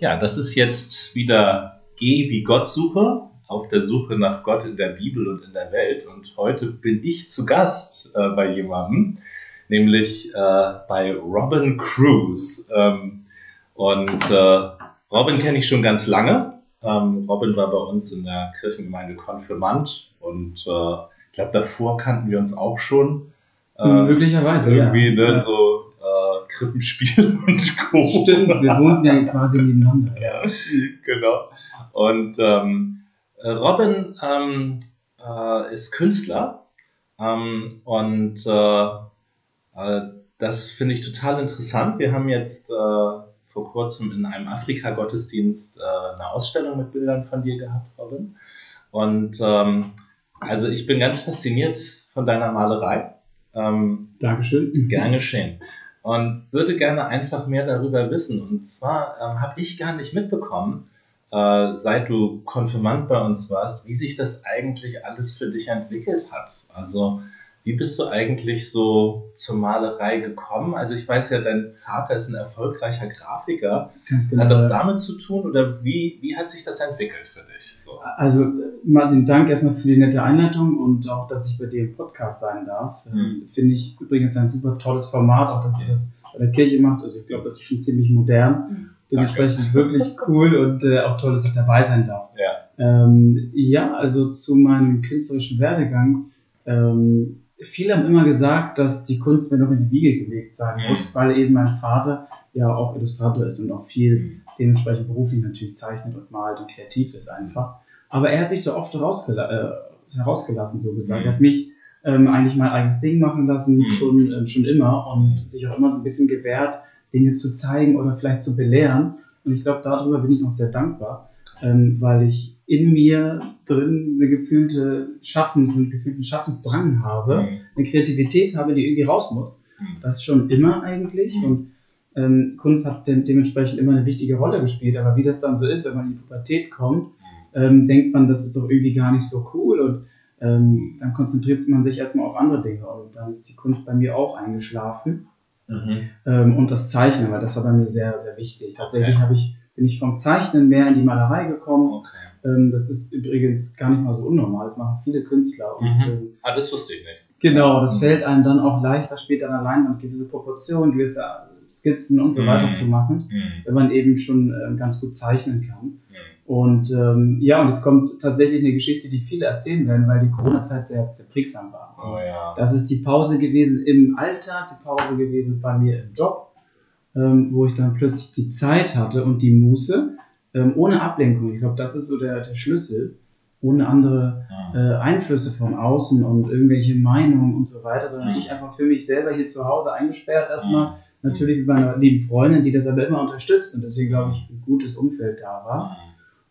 Ja, das ist jetzt wieder Geh wie Gottsuche, auf der Suche nach Gott in der Bibel und in der Welt. Und heute bin ich zu Gast äh, bei jemandem, nämlich äh, bei Robin Cruz. Ähm, und äh, Robin kenne ich schon ganz lange. Ähm, Robin war bei uns in der Kirchengemeinde Konfirmand und äh, ich glaube, davor kannten wir uns auch schon. Äh, Möglicherweise. Irgendwie, ja. ne, so Krippenspiel und Co. Stimmt, wir wohnten ja quasi nebeneinander. Ja, genau. Und ähm, Robin ähm, äh, ist Künstler ähm, und äh, äh, das finde ich total interessant. Wir haben jetzt äh, vor kurzem in einem Afrika-Gottesdienst äh, eine Ausstellung mit Bildern von dir gehabt, Robin. Und ähm, also ich bin ganz fasziniert von deiner Malerei. Ähm, Dankeschön. Gern geschehen und würde gerne einfach mehr darüber wissen. Und zwar ähm, habe ich gar nicht mitbekommen, äh, seit du Konfirmand bei uns warst, wie sich das eigentlich alles für dich entwickelt hat. Also wie bist du eigentlich so zur Malerei gekommen? Also ich weiß ja, dein Vater ist ein erfolgreicher Grafiker. Genau. Hat das damit zu tun oder wie, wie hat sich das entwickelt für dich? So. Also Martin, Dank erstmal für die nette Einleitung und auch, dass ich bei dir im Podcast sein darf. Mhm. Finde ich übrigens ein super tolles Format, auch dass ihr das bei der Kirche macht. Also ich glaube, das ist schon ziemlich modern. Mhm. Dementsprechend Danke. wirklich cool und äh, auch toll, dass ich dabei sein darf. Ja, ähm, ja also zu meinem künstlerischen Werdegang. Ähm, viele haben immer gesagt, dass die Kunst mir noch in die Wiege gelegt sein mhm. muss, weil eben mein Vater ja auch Illustrator ist und auch viel mhm. dementsprechend beruflich natürlich zeichnet und malt und kreativ ist einfach. Aber er hat sich so oft herausgela äh, herausgelassen, so gesagt. Mhm. Er hat mich ähm, eigentlich mein eigenes Ding machen lassen, mhm. schon, ähm, schon immer und sich auch immer so ein bisschen gewehrt, Dinge zu zeigen oder vielleicht zu belehren. Und ich glaube, darüber bin ich auch sehr dankbar, ähm, weil ich in mir drin eine gefühlte Schaffens, einen gefühlten Schaffensdrang habe, mhm. eine Kreativität habe, die irgendwie raus muss. Mhm. Das schon immer eigentlich. Mhm. Und ähm, Kunst hat de dementsprechend immer eine wichtige Rolle gespielt. Aber wie das dann so ist, wenn man in die Pubertät kommt, ähm, denkt man, das ist doch irgendwie gar nicht so cool. Und ähm, dann konzentriert man sich erstmal auf andere Dinge. Und dann ist die Kunst bei mir auch eingeschlafen. Mhm. Ähm, und das Zeichnen, weil das war bei mir sehr, sehr wichtig. Tatsächlich okay. ich, bin ich vom Zeichnen mehr in die Malerei gekommen. Okay. Ähm, das ist übrigens gar nicht mal so unnormal. Das machen viele Künstler. Und, mhm. Ähm, ah, das wusste ich nicht. Genau, das mhm. fällt einem dann auch leichter später an der Leinwand gewisse Proportionen, gewisse Skizzen und so weiter mhm. zu machen, mhm. wenn man eben schon äh, ganz gut zeichnen kann. Mhm. Und ähm, ja, und jetzt kommt tatsächlich eine Geschichte, die viele erzählen werden, weil die Corona-Zeit sehr, sehr prägsam war. Oh, ja. Das ist die Pause gewesen im Alltag, die Pause gewesen bei mir im Job, ähm, wo ich dann plötzlich die Zeit hatte und die Muße, ähm, ohne Ablenkung. Ich glaube, das ist so der, der Schlüssel, ohne andere äh, Einflüsse von außen und irgendwelche Meinungen und so weiter, sondern ich einfach für mich selber hier zu Hause eingesperrt erstmal. Natürlich mit meiner lieben Freundin, die das aber immer unterstützt und deswegen glaube ich ein gutes Umfeld da war.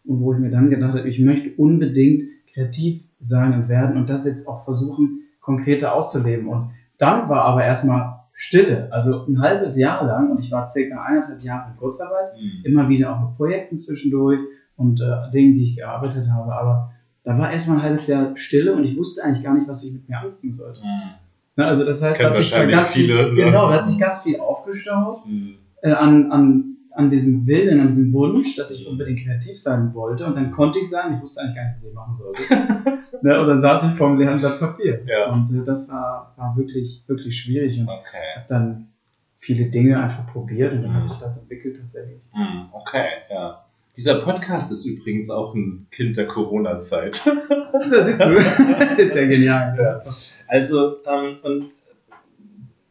Und wo ich mir dann gedacht habe, ich möchte unbedingt kreativ sein und werden und das jetzt auch versuchen, konkreter auszuleben. Und dann war aber erstmal Stille, also ein halbes Jahr lang und ich war circa eineinhalb Jahre in Kurzarbeit, mhm. immer wieder auch mit Projekten zwischendurch und äh, Dingen, die ich gearbeitet habe, aber da war erstmal ein halbes Jahr Stille und ich wusste eigentlich gar nicht, was ich mit mir anfangen sollte. Mhm. Na, also das heißt, da hat sich ganz viele, viel, ne? genau, hat sich ganz viel aufgestaut mhm. äh, an, an, an diesem Willen, an diesem Wunsch, dass ich unbedingt kreativ sein wollte und dann konnte ich sein, ich wusste eigentlich gar nicht, was ich machen sollte. ne, und dann saß ich vor einem leeren Blatt Papier. Ja. Und äh, das war, war wirklich, wirklich schwierig. Und okay. ich habe dann viele Dinge einfach probiert und dann mhm. hat sich das entwickelt tatsächlich. Mhm. Okay, ja. Dieser Podcast ist übrigens auch ein Kind der Corona-Zeit. das ist so. ist ja genial. Ja. Also, ähm, und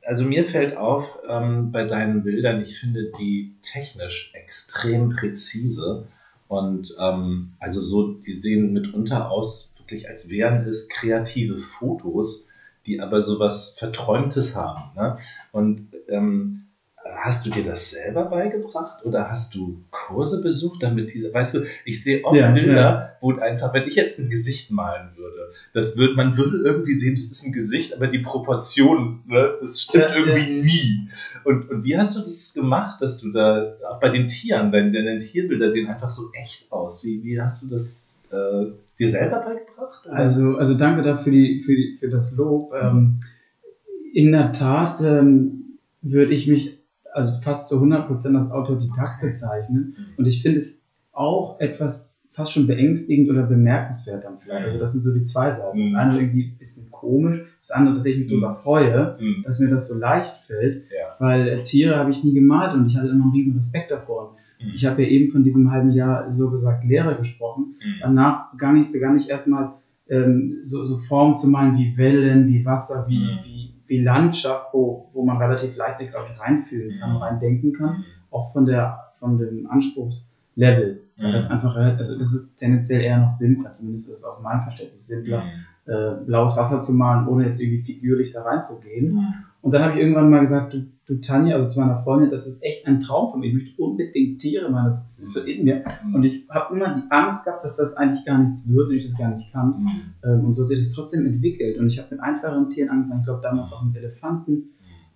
also mir fällt auf ähm, bei deinen Bildern, ich finde die technisch extrem präzise und ähm, also so, die sehen mitunter aus wirklich, als wären es kreative Fotos, die aber sowas Verträumtes haben. Ne? Und ähm, hast du dir das selber beigebracht oder hast du Kurse besucht, damit diese, weißt du, ich sehe oft ja, Bilder, ja. wo einfach, wenn ich jetzt ein Gesicht malen würde, das wird, man würde irgendwie sehen, das ist ein Gesicht, aber die Proportion, ne, das stimmt ja, irgendwie nie. Und, und wie hast du das gemacht, dass du da, auch bei den Tieren, deine, deine Tierbilder sehen einfach so echt aus. Wie, wie hast du das äh, dir selber beigebracht? Also, also danke dafür die, für, die, für das Lob. Ähm, in der Tat ähm, würde ich mich also fast zu 100% als Autodidakt bezeichnen. Mhm. Und ich finde es auch etwas fast schon beängstigend oder bemerkenswert dann vielleicht. Also das sind so die zwei Seiten. Das mhm. eine irgendwie ein bisschen komisch, das andere, dass ich mich darüber freue, dass mir das so leicht fällt, ja. weil Tiere habe ich nie gemalt und ich hatte immer einen riesen Respekt davor. Ich habe ja eben von diesem halben Jahr so gesagt Lehre gesprochen. Danach begann ich, begann ich erstmal ähm, so, so Formen zu malen wie Wellen, wie Wasser, wie, mhm. wie, wie Landschaft, wo, wo man relativ leicht sich, glaube ich, reinfühlen kann, mhm. reindenken kann, auch von der von dem Anspruchslevel. Mhm. Weil das einfach, also das ist tendenziell eher noch simpler, zumindest ist es aus meinem Verständnis simpler, mhm. äh, blaues Wasser zu malen, ohne jetzt irgendwie figürlich da reinzugehen. Mhm. Und dann habe ich irgendwann mal gesagt, du, du Tanja, also zu meiner Freundin, das ist echt ein Traum von mir. Ich möchte unbedingt Tiere machen, das, das ist so in mir. Mhm. Und ich habe immer die Angst gehabt, dass das eigentlich gar nichts wird und ich das gar nicht kann. Mhm. Ähm, und so hat sich das trotzdem entwickelt. Und ich habe mit einfacheren Tieren angefangen, ich glaube damals auch mit Elefanten.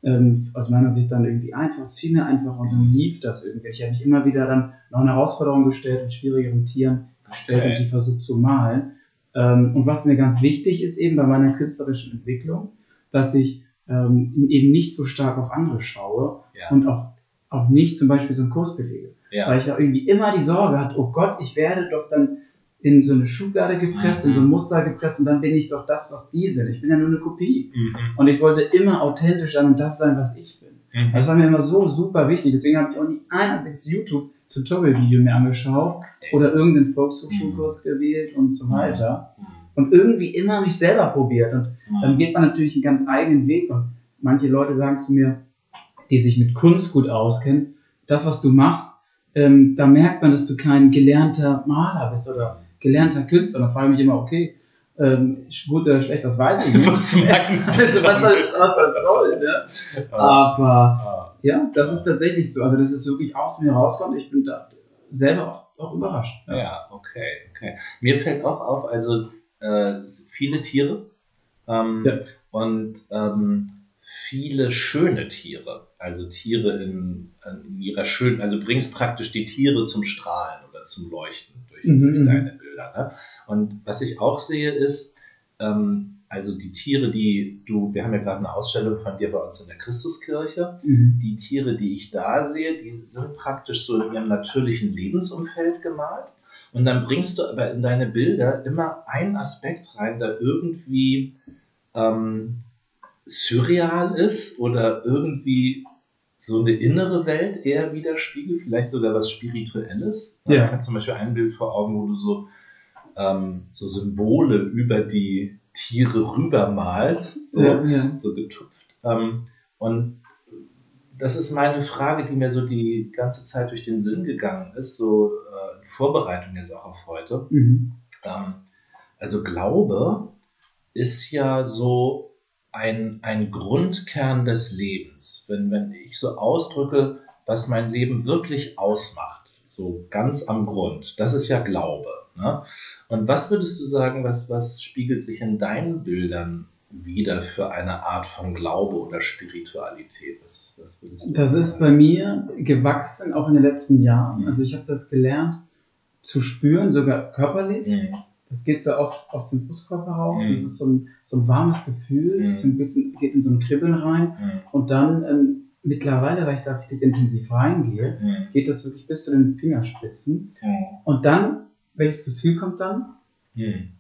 Ähm, aus meiner Sicht dann irgendwie einfach, es fiel mir einfach und dann lief das irgendwie. Ich habe mich immer wieder dann noch eine Herausforderung gestellt mit schwierigeren Tieren gestellt okay. und die versucht zu malen. Ähm, und was mir ganz wichtig ist eben bei meiner künstlerischen Entwicklung, dass ich ähm, eben nicht so stark auf andere schaue ja. und auch, auch nicht zum Beispiel so einen Kurs belege. Ja. Weil ich da irgendwie immer die Sorge hatte, oh Gott, ich werde doch dann in so eine Schublade gepresst, mhm. in so ein Muster gepresst und dann bin ich doch das, was die sind. Ich bin ja nur eine Kopie. Mhm. Und ich wollte immer authentisch sein und das sein, was ich bin. Mhm. Das war mir immer so super wichtig. Deswegen habe ich auch nicht ein einziges YouTube-Tutorial-Video mehr angeschaut oder irgendeinen Volkshochschulkurs mhm. gewählt und so weiter. Und irgendwie immer mich selber probiert. Und dann geht man natürlich einen ganz eigenen Weg. Und manche Leute sagen zu mir, die sich mit Kunst gut auskennen, das, was du machst, ähm, da merkt man, dass du kein gelernter Maler bist oder gelernter Künstler. Und da frage ich mich immer, okay, ähm, gut oder schlecht, das weiß ich nicht. was, also, was, das, was das soll, ne? Aber ja, das ist tatsächlich so. Also, das ist wirklich aus mir rauskommt. Ich bin da selber auch, auch überrascht. Ja. ja, okay, okay. Mir fällt auch auf, also äh, viele Tiere ähm, ja. und ähm, viele schöne Tiere. Also Tiere in, in ihrer schönen, also bringst praktisch die Tiere zum Strahlen oder zum Leuchten durch, mhm. durch mhm. deine Bilder. Ne? Und was ich auch sehe ist, ähm, also die Tiere, die du, wir haben ja gerade eine Ausstellung von dir bei uns in der Christuskirche. Mhm. Die Tiere, die ich da sehe, die sind praktisch so in ihrem natürlichen Lebensumfeld gemalt. Und dann bringst du aber in deine Bilder immer einen Aspekt rein, der irgendwie ähm, surreal ist oder irgendwie so eine innere Welt eher widerspiegelt, vielleicht sogar was Spirituelles. Ja. Ich habe zum Beispiel ein Bild vor Augen, wo du so, ähm, so Symbole über die Tiere rübermalst, so, ja, ja. so getupft. Ähm, und das ist meine Frage, die mir so die ganze Zeit durch den Sinn gegangen ist, so äh, in Vorbereitung jetzt auch auf heute. Mhm. Ähm, also Glaube ist ja so ein, ein Grundkern des Lebens. Wenn, wenn ich so ausdrücke, was mein Leben wirklich ausmacht, so ganz am Grund, das ist ja Glaube. Ne? Und was würdest du sagen, was, was spiegelt sich in deinen Bildern wieder für eine Art von Glaube oder Spiritualität? Was, was das ist bei mir gewachsen, auch in den letzten Jahren. Mhm. Also ich habe das gelernt zu spüren, sogar körperlich. Mhm. Das geht so aus, aus dem Brustkörper raus. Mhm. Das ist so ein, so ein warmes Gefühl, das so ein bisschen geht in so ein Kribbeln rein. Mhm. Und dann ähm, mittlerweile, weil ich da richtig intensiv reingehe, mhm. geht das wirklich bis zu den Fingerspitzen. Mhm. Und dann, welches Gefühl kommt dann?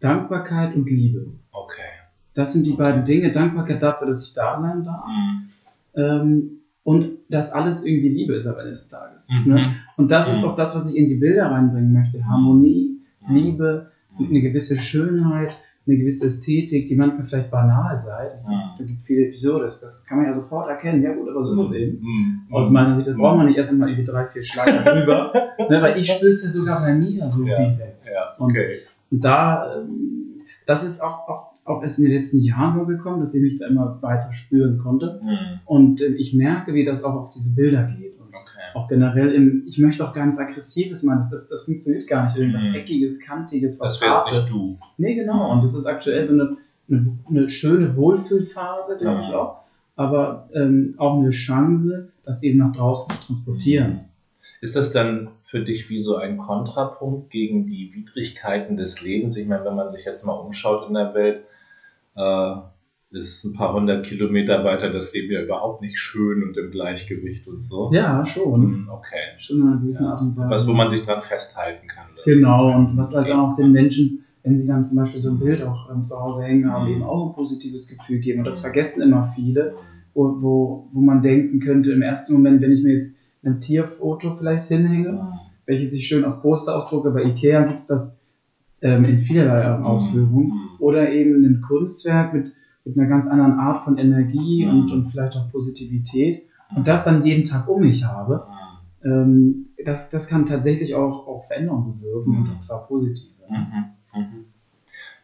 Dankbarkeit und Liebe. Okay. Das sind die beiden Dinge. Dankbarkeit dafür, dass ich da sein darf. Mhm. Ähm, und dass alles irgendwie Liebe ist am Ende des Tages. Mhm. Ne? Und das mhm. ist auch das, was ich in die Bilder reinbringen möchte. Harmonie, mhm. Liebe, eine gewisse Schönheit, eine gewisse Ästhetik, die manchmal vielleicht banal sei. Das ist, da gibt viele Episoden, das kann man ja sofort erkennen. Ja gut, aber so ist es mhm. eben. Mhm. Aus meiner Sicht, das braucht man nicht erst einmal irgendwie drei, vier Schlager drüber. ne, weil ich spüre es ja sogar bei mir so ja. direkt. Ja, okay. Und, und da, ähm, das ist auch, auch auch erst in den letzten Jahren so gekommen, dass ich mich da immer weiter spüren konnte. Mhm. Und äh, ich merke, wie das auch auf diese Bilder geht. Und okay. auch generell im, ich möchte auch gar nichts Aggressives machen, das, das, das funktioniert gar nicht. Irgendwas mhm. Eckiges, Kantiges, was Das wär's nicht du. Nee, genau. Mhm. Und das ist aktuell so eine, eine, eine schöne Wohlfühlphase, glaube ich auch. Aber ähm, auch eine Chance, das eben nach draußen zu transportieren. Ist das dann für dich wie so ein Kontrapunkt gegen die Widrigkeiten des Lebens? Ich meine, wenn man sich jetzt mal umschaut in der Welt, äh, ist ein paar hundert Kilometer weiter das Leben ja überhaupt nicht schön und im Gleichgewicht und so. Ja, schon. Hm, okay. Schon in einer gewissen ja. Art und Weise. Was, wo man sich dran festhalten kann. Genau, und was halt auch den Menschen, wenn sie dann zum Beispiel so ein Bild auch ähm, zu Hause hängen haben, eben auch ein positives Gefühl geben. Und das vergessen immer viele, wo, wo, wo man denken könnte, im ersten Moment, wenn ich mir jetzt ein Tierfoto vielleicht hinhänge, welches ich schön aus Poster ausdrucke, bei Ikea gibt es das ähm, in vielerlei Ausführungen, oder eben ein Kunstwerk mit mit einer ganz anderen Art von Energie mhm. und, und vielleicht auch Positivität und das dann jeden Tag um mich habe, ähm, das, das kann tatsächlich auch, auch Veränderungen bewirken und mhm. zwar positive. Mhm. Mhm.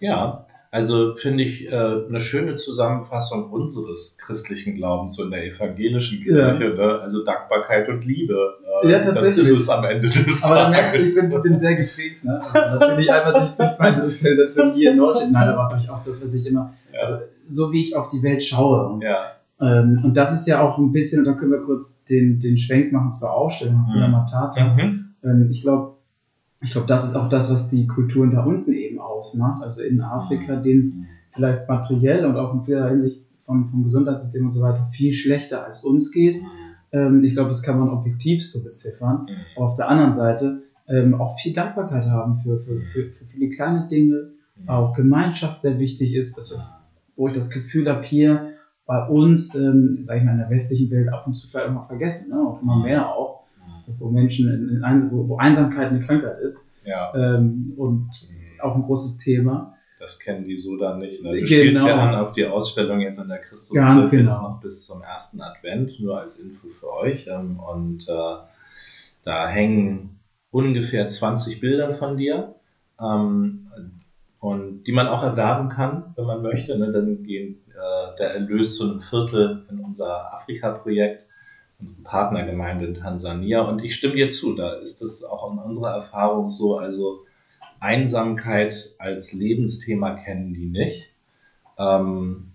Ja, also finde ich äh, eine schöne Zusammenfassung unseres christlichen Glaubens und der evangelischen Kirche. Ja. Ne? Also Dankbarkeit und Liebe. Äh, ja, tatsächlich. Das ist es am Ende des aber Tages. Aber merkst du, ich bin, bin sehr geprägt. Ne? Also natürlich einfach durch, durch meine Sozialisation hier in Deutschland, nein, aber durch auch das, was ich immer, ja. also so wie ich auf die Welt schaue. Und, ja. ähm, und das ist ja auch ein bisschen, und da können wir kurz den, den Schwenk machen zur Ausstellung von mhm. Matata. Mhm. Ähm, ich glaube, ich glaube, das ist auch das, was die Kulturen da unten eben ausmacht. Also in Afrika, mhm. denen es vielleicht materiell und auch in vieler Hinsicht vom, vom Gesundheitssystem und so weiter viel schlechter als uns geht. Mhm. Ähm, ich glaube, das kann man objektiv so beziffern. Mhm. Aber auf der anderen Seite ähm, auch viel Dankbarkeit haben für, für, für, für viele kleine Dinge. Auch Gemeinschaft sehr wichtig ist, dass, wo ich das Gefühl habe, hier bei uns, ähm, sage ich mal, in der westlichen Welt ab und zu vielleicht immer vergessen, ne? und immer mehr auch wo Menschen, in, in, wo, wo, Einsamkeit eine Krankheit ist. Ja. Ähm, und mhm. auch ein großes Thema. Das kennen die so dann nicht. Ne? Du genau. spielst ja an auf die Ausstellung jetzt an der Christus Ganz genau. noch bis zum ersten Advent, nur als Info für euch. Ähm, und äh, da hängen ungefähr 20 Bilder von dir. Ähm, und die man auch erwerben kann, wenn man möchte. Ne? Dann gehen äh, der Erlös zu einem Viertel in unser Afrika-Projekt unsere Partnergemeinde in Tansania. Und ich stimme dir zu, da ist es auch in unserer Erfahrung so, also Einsamkeit als Lebensthema kennen die nicht. Ähm,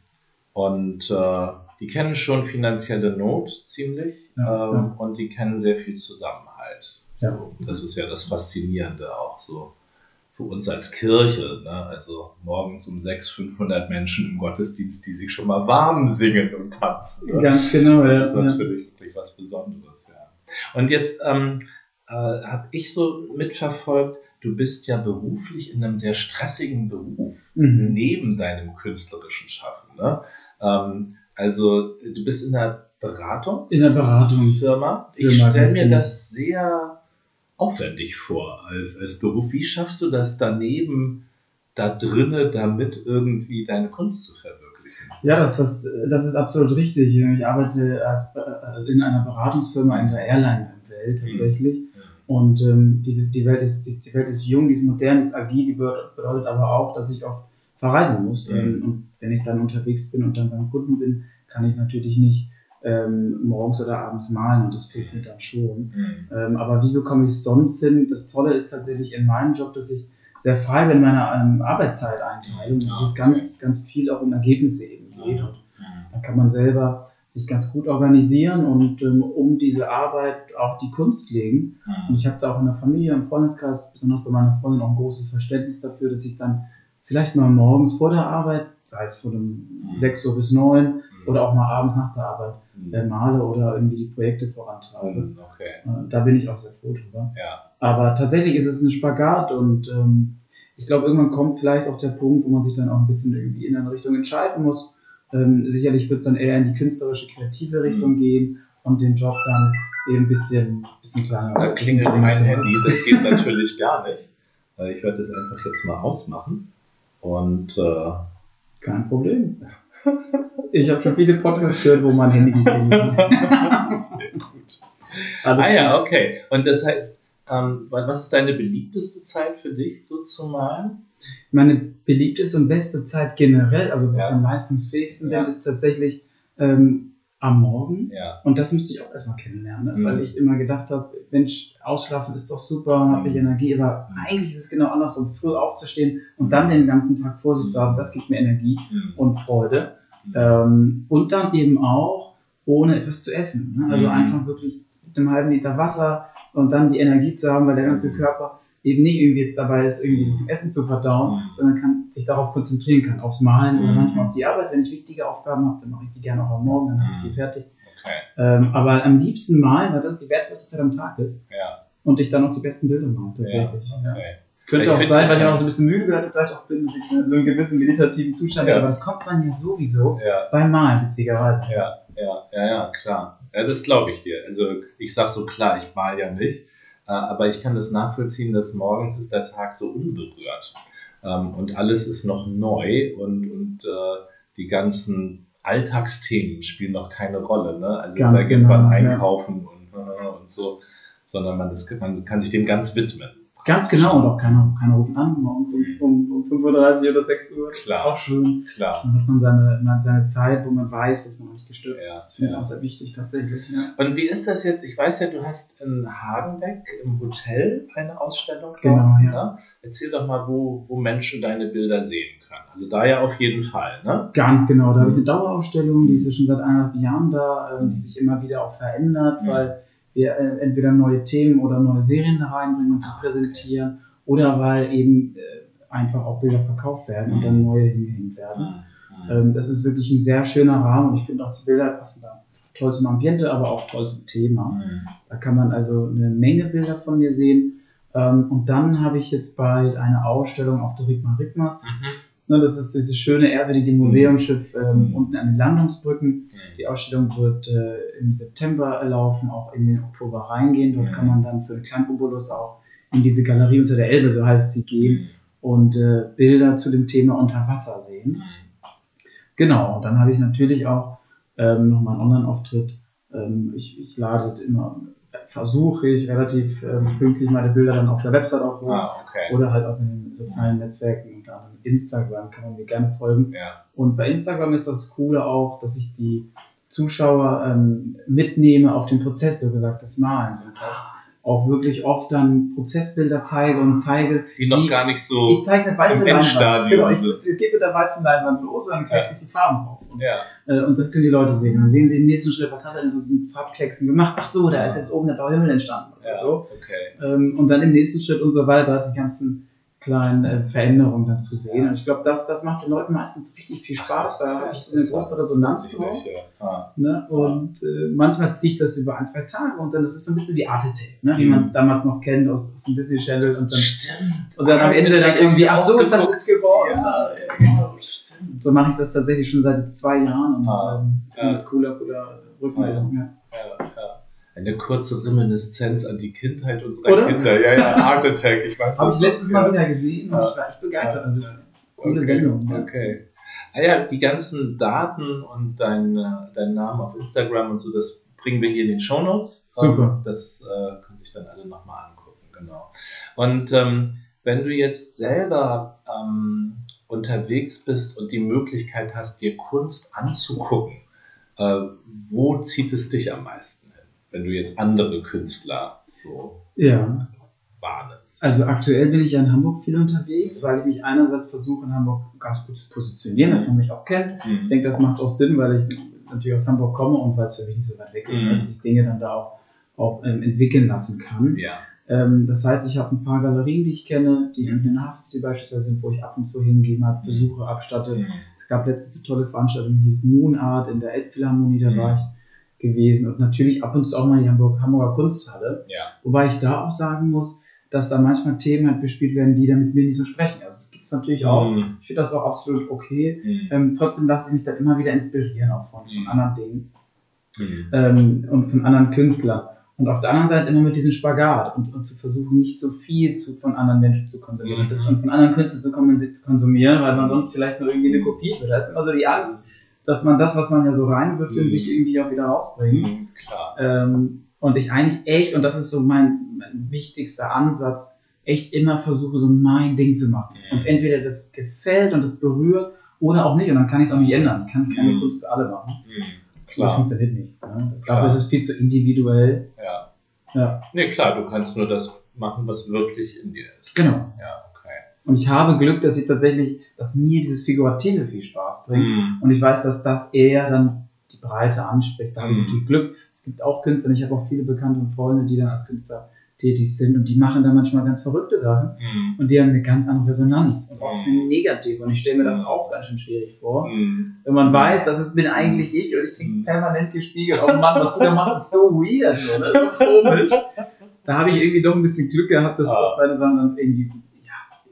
und äh, die kennen schon finanzielle Not ziemlich ja, ähm, ja. und die kennen sehr viel Zusammenhalt. Ja. Das ist ja das Faszinierende auch so für uns als Kirche. Ne? Also morgens um sechs 500 Menschen im Gottesdienst, die sich schon mal warm singen und tanzen. Ne? Ganz genau. Das ist natürlich wirklich was Besonderes. Ja. Und jetzt ähm, äh, habe ich so mitverfolgt, du bist ja beruflich in einem sehr stressigen Beruf mhm. neben deinem künstlerischen Schaffen. Ne? Ähm, also du bist in der Beratung. In der Beratungsfirma. Ich stelle mir genau. das sehr aufwendig vor als, als Beruf. Wie schaffst du das daneben, da drinnen, damit irgendwie deine Kunst zu verwirklichen? Ja, das, das, das ist absolut richtig. Ich arbeite als, also in einer Beratungsfirma in der Airline-Welt tatsächlich. Mhm. Und ähm, diese, die, Welt ist, die, die, Welt ist jung, die ist modern, die ist agil, die bedeutet aber auch, dass ich oft verreisen muss. Mhm. Und wenn ich dann unterwegs bin und dann beim Kunden bin, kann ich natürlich nicht ähm, morgens oder abends malen und das fehlt mir dann schon. Mhm. Ähm, aber wie bekomme ich es sonst hin? Das Tolle ist tatsächlich in meinem Job, dass ich sehr frei bin in meiner ähm, Arbeitszeit einteile und es ganz, ganz viel auch um Ergebnisse eben geht. Und da kann man selber sich ganz gut organisieren und ähm, um diese Arbeit auch die Kunst legen. Und ich habe da auch in der Familie, im Freundeskreis, besonders bei meiner Freundin, auch ein großes Verständnis dafür, dass ich dann vielleicht mal morgens vor der Arbeit, sei es von um 6 Uhr bis 9 oder auch mal abends nach der Arbeit, äh, male oder irgendwie die Projekte vorantreibe. Mhm, okay. Äh, da bin ich auch sehr froh drüber. Ja. Aber tatsächlich ist es ein Spagat und ähm, ich glaube, irgendwann kommt vielleicht auch der Punkt, wo man sich dann auch ein bisschen irgendwie in eine Richtung entscheiden muss. Ähm, sicherlich wird es dann eher in die künstlerische, kreative Richtung mhm. gehen und den Job dann eben ein bisschen, bisschen kleiner. Da klingelt mein Handy, das geht natürlich gar nicht. Ich werde das einfach jetzt mal ausmachen. Und äh, kein Problem. Ich habe schon viele Podcasts gehört, wo mein Handy geklingelt hat. Sehr gut. Alles ah ja, okay. Und das heißt, ähm, was ist deine beliebteste Zeit für dich, so zu malen? Meine beliebteste und beste Zeit generell, also ja. am leistungsfähigsten ja. ist tatsächlich ähm, am Morgen. Ja. Und das müsste ich auch erstmal kennenlernen, ne? mhm. weil ich immer gedacht habe, Mensch, ausschlafen ist doch super, mhm. habe ich Energie, aber mhm. eigentlich ist es genau andersrum, früh aufzustehen und dann den ganzen Tag vor sich zu haben, das gibt mir Energie mhm. und Freude. Mhm. Ähm, und dann eben auch ohne etwas zu essen. Ne? Also mhm. einfach wirklich mit einem halben Liter Wasser und dann die Energie zu haben, weil der ganze Körper eben nicht irgendwie jetzt dabei ist, irgendwie mhm. Essen zu verdauen, mhm. sondern kann sich darauf konzentrieren kann, aufs Malen mhm. oder manchmal auf die Arbeit. Wenn ich wichtige Aufgaben habe, dann mache ich die gerne auch am Morgen, dann habe ich die mhm. fertig. Okay. Ähm, aber am liebsten malen, weil das die wertvollste Zeit am Tag ist. Ja. Und ich dann auch die besten Bilder mache, tatsächlich. Ja, okay. Es könnte ich auch sein, weil ich auch so ein bisschen müde werde, vielleicht auch bin, dass ich in so einen gewissen meditativen Zustand ja. aber das kommt man ja sowieso beim Malen, witzigerweise. Ja, ja, ja, ja, klar. Ja, das glaube ich dir. Also ich sag so klar, ich mal ja nicht, aber ich kann das nachvollziehen, dass morgens ist der Tag so unberührt ähm, und alles ist noch neu und, und äh, die ganzen Alltagsthemen spielen noch keine Rolle. Ne? Also Ganz da geht genau, man einkaufen ja. und, äh, und so, sondern man, das, man kann sich dem ganz widmen. Ganz genau, und auch keiner, keiner ruft an, morgens um, um 5.30 Uhr oder 6 Uhr. Das Klar. ist auch schön. Klar. Dann hat man seine, man hat seine Zeit, wo man weiß, dass man nicht gestört ja, ist. Das finde ich ja. auch sehr wichtig, tatsächlich. Ja. Und wie ist das jetzt? Ich weiß ja, du hast in Hagenbeck im Hotel eine Ausstellung. Genau, dort, ja. Ne? Erzähl doch mal, wo, wo Menschen deine Bilder sehen können. Also da ja auf jeden Fall, ne? Ganz genau. Da habe ich eine Dauerausstellung, die ist ja schon seit eineinhalb Jahren da, äh, die sich immer wieder auch verändert, mhm. weil wir äh, entweder neue Themen oder neue Serien reinbringen und die präsentieren oder weil eben äh, einfach auch Bilder verkauft werden und dann mhm. neue hingehängt werden. Mhm. Ähm, das ist wirklich ein sehr schöner Rahmen und ich finde auch die Bilder passen da toll zum Ambiente, aber auch toll zum Thema. Mhm. Da kann man also eine Menge Bilder von mir sehen. Ähm, und dann habe ich jetzt bald eine Ausstellung auf der Rigma Rigmas. Mhm Ne, das ist dieses schöne ehrwürdige Museumsschiff ähm, mhm. unten an den Landungsbrücken. Mhm. Die Ausstellung wird äh, im September laufen, auch in den Oktober reingehen. Dort mhm. kann man dann für einen kleinen Obolus auch in diese Galerie unter der Elbe, so heißt sie, gehen mhm. und äh, Bilder zu dem Thema unter Wasser sehen. Mhm. Genau, und dann habe ich natürlich auch ähm, nochmal einen Online-Auftritt. Ähm, ich, ich lade immer versuche ich relativ ähm, pünktlich meine Bilder dann auf der Website auch ah, okay. oder halt auch in den sozialen Netzwerken, unter anderem Instagram, kann man mir gerne folgen. Ja. Und bei Instagram ist das Coole auch, dass ich die Zuschauer ähm, mitnehme auf den Prozess, so gesagt, des Malens. Und auch auch wirklich oft dann Prozessbilder zeige und zeige. Die noch wie, gar nicht so. Ich zeige eine weiße Leinwand. Genau, ich, ich gebe mit der weißen Leinwand los und dann klecks ja. ich die Farben auf. Und, ja. äh, und das können die Leute sehen. Dann sehen sie im nächsten Schritt, was hat er denn so diesen Farbklecksen gemacht? Ach so, da ist jetzt oben der blaue Himmel entstanden. Oder ja, so. Okay. Ähm, und dann im nächsten Schritt und so weiter die ganzen kleinen äh, Veränderungen dann zu sehen. Und ich glaube, das, das macht den Leuten meistens richtig viel Spaß. Da habe ich eine große Resonanz drauf. Ja. Ah. Ne? Und äh, manchmal ziehe ich das über ein, zwei Tage und dann ist es so ein bisschen wie Arte Tape, ne? wie mhm. man es damals noch kennt aus, aus dem Disney Channel. Und dann, Stimmt. Und dann am Ende dann irgendwie, ach so ist das jetzt geworden. Ja, ja, genau. Stimmt. So mache ich das tatsächlich schon seit zwei Jahren und ah. ähm, cooler, cooler Rückmeldung. Ja. Ja eine kurze Reminiszenz an die Kindheit unserer Oder? Kinder. Ja, ja, Art Attack, ich weiß Habe ich letztes Mal wieder gesehen und ich war echt begeistert. Also, coole okay. Sendung. Ja. Okay. Ah ja, die ganzen Daten und dein, dein Name auf Instagram und so, das bringen wir hier in den Show Notes. Super. Das äh, können sich dann alle nochmal angucken, genau. Und ähm, wenn du jetzt selber ähm, unterwegs bist und die Möglichkeit hast, dir Kunst anzugucken, äh, wo zieht es dich am meisten? Wenn du jetzt andere Künstler so ja. wahrnimmst? Also aktuell bin ich ja in Hamburg viel unterwegs, weil ich mich einerseits versuche, in Hamburg ganz gut zu positionieren, dass man mich auch kennt. Mhm. Ich denke, das macht auch Sinn, weil ich natürlich aus Hamburg komme und weil es für mich nicht so weit weg ist, mhm. dass ich Dinge dann da auch, auch ähm, entwickeln lassen kann. Ja. Ähm, das heißt, ich habe ein paar Galerien, die ich kenne, die in den Hafens, beispielsweise sind, wo ich ab und zu hingehe, mhm. Besuche abstatte. Mhm. Es gab letzte tolle Veranstaltung, die hieß Moon Art in der Elbphilharmonie, da mhm. war ich gewesen und natürlich ab und zu auch mal die Hamburg, Hamburger Kunsthalle. Ja. Wobei ich da auch sagen muss, dass da manchmal Themen halt bespielt werden, die da mit mir nicht so sprechen. Also es gibt es natürlich auch. Mhm. Ich finde das auch absolut okay. Mhm. Ähm, trotzdem lasse ich mich dann immer wieder inspirieren, auch von, von mhm. anderen Dingen mhm. ähm, und von anderen Künstlern. Und auf der anderen Seite immer mit diesem Spagat und, und zu versuchen, nicht so viel zu, von anderen Menschen zu konsumieren, mhm. das von anderen Künstlern zu, konsumieren, weil man sonst vielleicht nur irgendwie eine Kopie wird. Da ist immer so die Angst, dass man das, was man ja so reinwirft, in mhm. sich irgendwie auch wieder rausbringt. Mhm, klar. Ähm, und ich eigentlich echt, und das ist so mein, mein, wichtigster Ansatz, echt immer versuche, so mein Ding zu machen. Mhm. Und entweder das gefällt und das berührt oder auch nicht. Und dann kann ich es auch nicht ändern. Ich kann keine mhm. Kunst für alle machen. Mhm. Klar. Das funktioniert nicht. Ne? Das, dafür ist es viel zu individuell. Ja. ja. Nee, klar, du kannst nur das machen, was wirklich in dir ist. Genau. Ja. Und ich habe Glück, dass ich tatsächlich, dass mir dieses Figurative viel Spaß bringt. Mm. Und ich weiß, dass das eher dann die Breite anspricht. Da habe ich mm. natürlich Glück. Es gibt auch Künstler, und ich habe auch viele Bekannte und Freunde, die dann als Künstler tätig sind und die machen da manchmal ganz verrückte Sachen Mhm. und die haben eine ganz andere Resonanz und oft Mhm. eine negative und ich stelle mir das auch ganz schön schwierig vor. Mhm. Wenn man weiß, das ist, bin eigentlich ich und ich kriege Mhm. permanent gespiegelt, oh Mann, was du da machst, ist so weird, so, das ist so komisch. Da habe ich irgendwie doch ein bisschen Glück gehabt, dass, Ah. dass meine Sachen dann irgendwie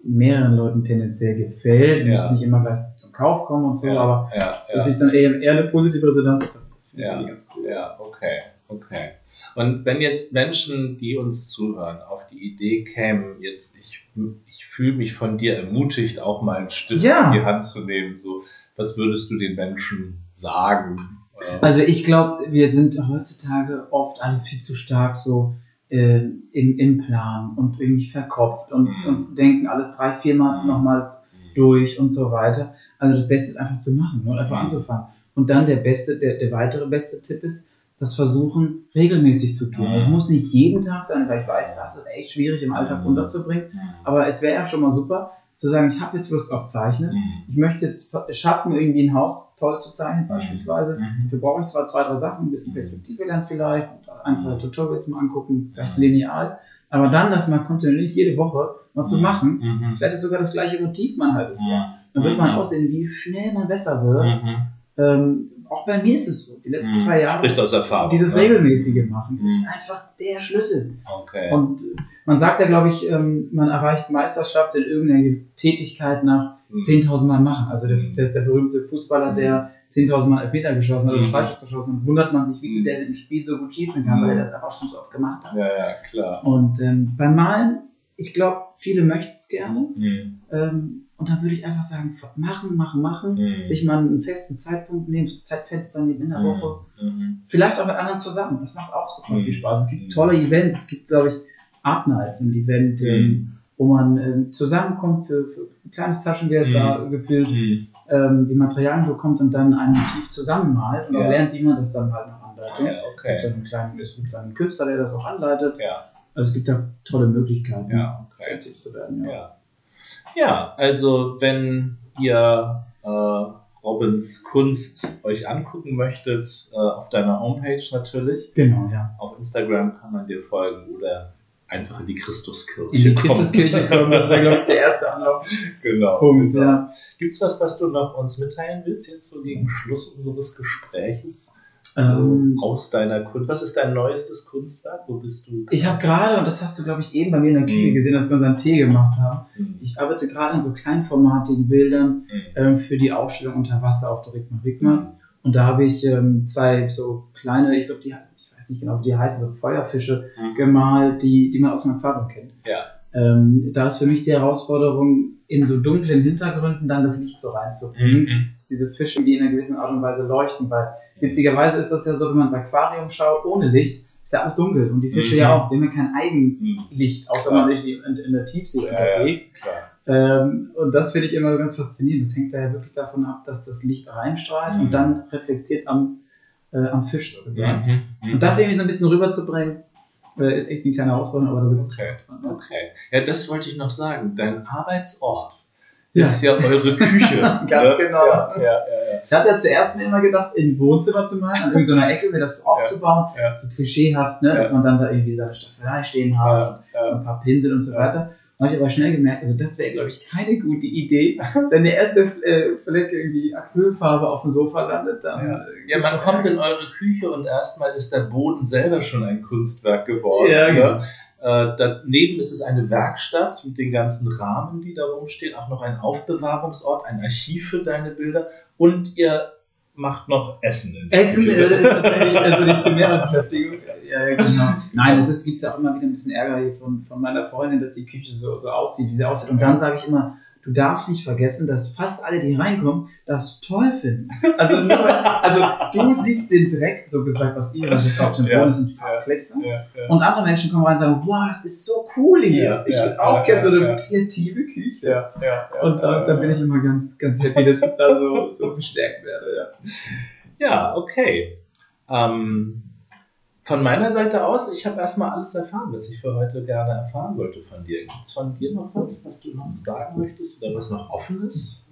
mehreren Leuten tendenziell gefällt. Ja. Muss nicht immer gleich zum Kauf kommen und so, Ja, aber ja, dass ich dann eher, eher eine positive Resonanz habe, das finde ich ganz cool. Ja, okay, okay. Und wenn jetzt Menschen, die uns zuhören, auf die Idee kämen, jetzt ich, ich fühle mich von dir ermutigt, auch mal einen Stift in die Hand zu nehmen, so, was würdest du den Menschen sagen? Also ich glaube, wir sind heutzutage oft alle viel zu stark so äh, im, im Plan und irgendwie verkopft und, Mhm. und denken alles drei, viermal Mhm. nochmal durch und so weiter. Also das Beste ist einfach zu machen und einfach Mhm. anzufangen. Und dann der beste, der, der weitere beste Tipp ist, das Versuchen regelmäßig zu tun. Mhm. Das muss nicht jeden Tag sein, weil ich weiß, das ist echt schwierig im Alltag Mhm. unterzubringen. Mhm. Aber es wäre ja schon mal super, zu sagen, ich habe jetzt Lust auf Zeichnen. Mhm. Ich möchte jetzt schaffen, irgendwie ein Haus toll zu zeichnen, beispielsweise. Mhm. Dafür brauche ich zwar zwei, drei Sachen, ein bisschen Perspektive lernen vielleicht, ein, zwei Tutorials mal angucken, vielleicht lineal. Aber dann das mal kontinuierlich jede Woche mal zu Mhm. machen, Mhm. vielleicht ist sogar das gleiche Motiv mal ein halbes Jahr. Mhm. Dann wird man Mhm. aussehen, wie schnell man besser wird. Mhm. Ähm, auch bei mir ist es so. Die letzten Mhm. zwei Jahre, Sprichst aus Erfahrung. dieses ne? regelmäßige Machen Mhm. ist einfach der Schlüssel. Okay. Und man sagt ja, glaube ich, ähm, man erreicht Meisterschaft in irgendeiner Tätigkeit nach Mhm. 10.000 Mal machen. Also der, Mhm. der, der berühmte Fußballer, der 10.000 Mal Elfmeter geschossen hat oder Mhm. Freischuss geschossen hat, wundert man sich, wieso Mhm. der im Spiel so gut schießen kann, Mhm. weil er das einfach schon so oft gemacht hat. Ja, ja, klar. Und ähm, beim Malen, ich glaube, viele möchten es gerne. Mhm. Ähm, und dann würde ich einfach sagen, machen, machen, machen. Mhm. Sich mal einen festen Zeitpunkt nehmen, Zeitfenster nehmen in der Woche. Mhm. Vielleicht auch mit anderen zusammen. Das macht auch super Mhm. viel Spaß. Es gibt Mhm. tolle Events. Es gibt, glaube ich, Art Nights, ein Event, Mhm. ähm, wo man ähm, zusammenkommt für, für ein kleines Taschengeld Mhm. da gefühlt, Mhm. ähm, die Materialien bekommt und dann ein Motiv zusammenmalt und Ja. lernt, wie man das dann halt noch anleitet. Ja, Es gibt okay. einen kleinen, es gibt einen Künstler, der das auch anleitet. Ja, Also es gibt da tolle Möglichkeiten, ja, okay. kreativ zu werden. Ja. Ja. Ja, also wenn ihr äh, Robins Kunst euch angucken möchtet, äh, auf deiner Homepage natürlich. Genau, ja. Auf Instagram kann man dir folgen oder einfach in die Christuskirche In die Christuskirche kommen, das wäre, glaube ich, der erste Anlaufpunkt. Genau. genau. Ja. Gibt es was, was du noch uns mitteilen willst, jetzt so gegen Schluss unseres Gespräches? Ähm, aus deiner Kunst. Was ist dein neuestes Kunstwerk? Wo bist du? ich habe gerade, und das hast du, glaube ich, eben bei mir in der Küche Mhm. gesehen, als wir unseren Tee gemacht haben, Hm. ich arbeite gerade an so kleinformatigen Bildern Hm. ähm, für die Aufstellung unter Wasser auf der Rigma Rigmas. Und da habe ich ähm, zwei so kleine, ich glaube, die, ich weiß nicht genau, wie die heißen, so Feuerfische Mhm. gemalt, die, die man aus meinem Aquarium kennt. Ja. Ähm, da ist für mich die Herausforderung, in so dunklen Hintergründen dann das Licht so reinzubringen, Mhm. dass diese Fische, die in einer gewissen Art und Weise leuchten, weil witzigerweise ist das ja so, wenn man ins Aquarium schaut, ohne Licht, ist ja alles dunkel und die Fische Mhm. ja auch, die haben ja kein Eigenlicht, Mhm. außer Klar. man ist in, in der Tiefsee Ja, ja, unterwegs. klar. Ähm, und das finde ich immer ganz faszinierend. Das hängt daher wirklich davon ab, dass das Licht reinstrahlt Mhm. und dann reflektiert am, äh, am Fisch sozusagen. Mhm. Und das irgendwie so ein bisschen rüberzubringen, äh, ist echt eine kleine Herausforderung, aber da sitzt Okay. dran. ne? Okay. Ja, das wollte ich noch sagen. Dein Arbeitsort Ja. ist ja eure Küche. Ganz ne? genau. Ja, ja, ja, Ich hatte ja zuerst mir immer gedacht, im Wohnzimmer zu malen, an irgendeiner Ecke mir das so aufzubauen, so klischeehaft, ne, dass man dann da irgendwie seine Staffelei stehen hat, so ein paar Pinsel und so weiter. Habe ich aber schnell gemerkt, also das wäre, glaube ich, keine gute Idee. Wenn der erste äh, Fleck irgendwie Acrylfarbe auf dem Sofa landet, dann. Ja. äh, Ja, man kommt in eure Küche und erstmal ist der Boden selber schon ein Kunstwerk geworden. Ja, ne? genau. Äh, daneben ist es eine Werkstatt mit den ganzen Rahmen, die da rumstehen, auch noch ein Aufbewahrungsort, ein Archiv für deine Bilder und ihr macht noch Essen. Essen ist tatsächlich also die primäre Beschäftigung. Ja, ja, genau. Nein, es gibt ja auch immer wieder ein bisschen Ärger hier von, von meiner Freundin, dass die Küche so, so aussieht, wie sie aussieht. Und dann sage ich immer, du darfst nicht vergessen, dass fast alle, die reinkommen, das toll finden. Also, nur, also du siehst den Dreck, so gesagt, was ihr, was ich auf dem. Boden ist, sind Farbklecks. ja, ja. Und andere Menschen kommen rein und sagen, wow, das ist so cool hier. Ja, ich würde auch gerne so eine kreative Küche. Ja, ja. Und da, da bin ich immer ganz, ganz happy, dass ich da so, so bestärkt werde. Ja. Ja, okay. Ähm, von meiner Seite aus, ich habe erstmal alles erfahren, was ich für heute gerne erfahren wollte von dir. Gibt es von dir noch was, was du noch sagen möchtest oder was noch offen ist?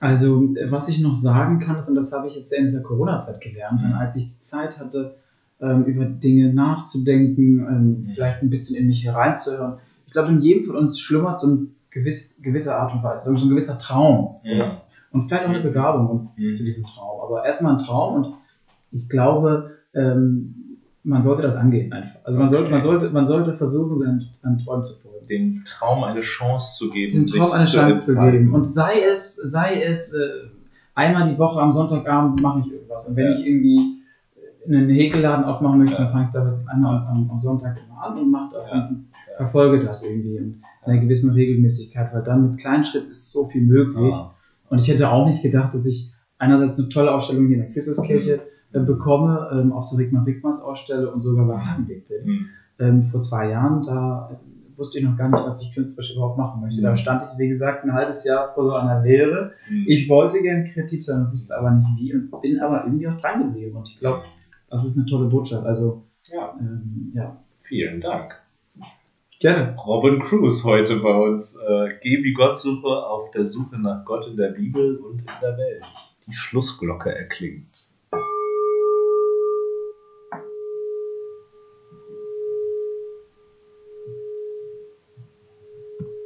Also, was ich noch sagen kann, ist, und das habe ich jetzt in dieser Corona-Zeit gelernt, Mhm. als ich die Zeit hatte, ähm, über Dinge nachzudenken, ähm, mhm. vielleicht ein bisschen in mich hereinzuhören. Ich glaube, in jedem von uns schlummert so ein gewiss, gewisse Art und Weise, so ein gewisser Traum. Ja. Und vielleicht auch eine Begabung mhm. zu diesem Traum. Aber erstmal ein Traum und ich glaube, ähm, man sollte das angehen einfach. Also man sollte, man sollte, man sollte versuchen, seinen, seinen Träumen zu folgen. Den Traum eine Chance zu geben. Den Traum eine Chance zu geben. Und sei es, sei es, äh, einmal die Woche am Sonntagabend mache ich irgendwas. Und wenn ja. ich irgendwie einen Häkelladen aufmachen möchte, ja. dann fange ich damit einmal am, am, Sonntag immer an und mache das ja. und verfolge das irgendwie in einer gewissen Regelmäßigkeit, weil dann mit kleinen Schritten ist so viel möglich. Ah. Und ich hätte auch nicht gedacht, dass ich einerseits eine tolle Ausstellung hier in der Christuskirche äh, bekomme, ähm, auf der Rigmar Rigmas Ausstelle und sogar bei Hagenweg bin. Mhm. Ähm, vor zwei Jahren, da wusste ich noch gar nicht, was ich künstlerisch überhaupt machen möchte. Mhm. Da stand ich, wie gesagt, ein halbes Jahr vor so einer Lehre. Mhm. Ich wollte gerne kreativ sein, wusste aber nicht wie und bin aber irgendwie auch dran geblieben. Und ich glaube, das ist eine tolle Botschaft. Also, ja. Ähm, ja. Vielen Dank. Gerne. Robin Cruz heute bei uns. Äh, Geh wie Gottsuche auf der Suche nach Gott in der Bibel und in der Welt. Die Schlussglocke erklingt.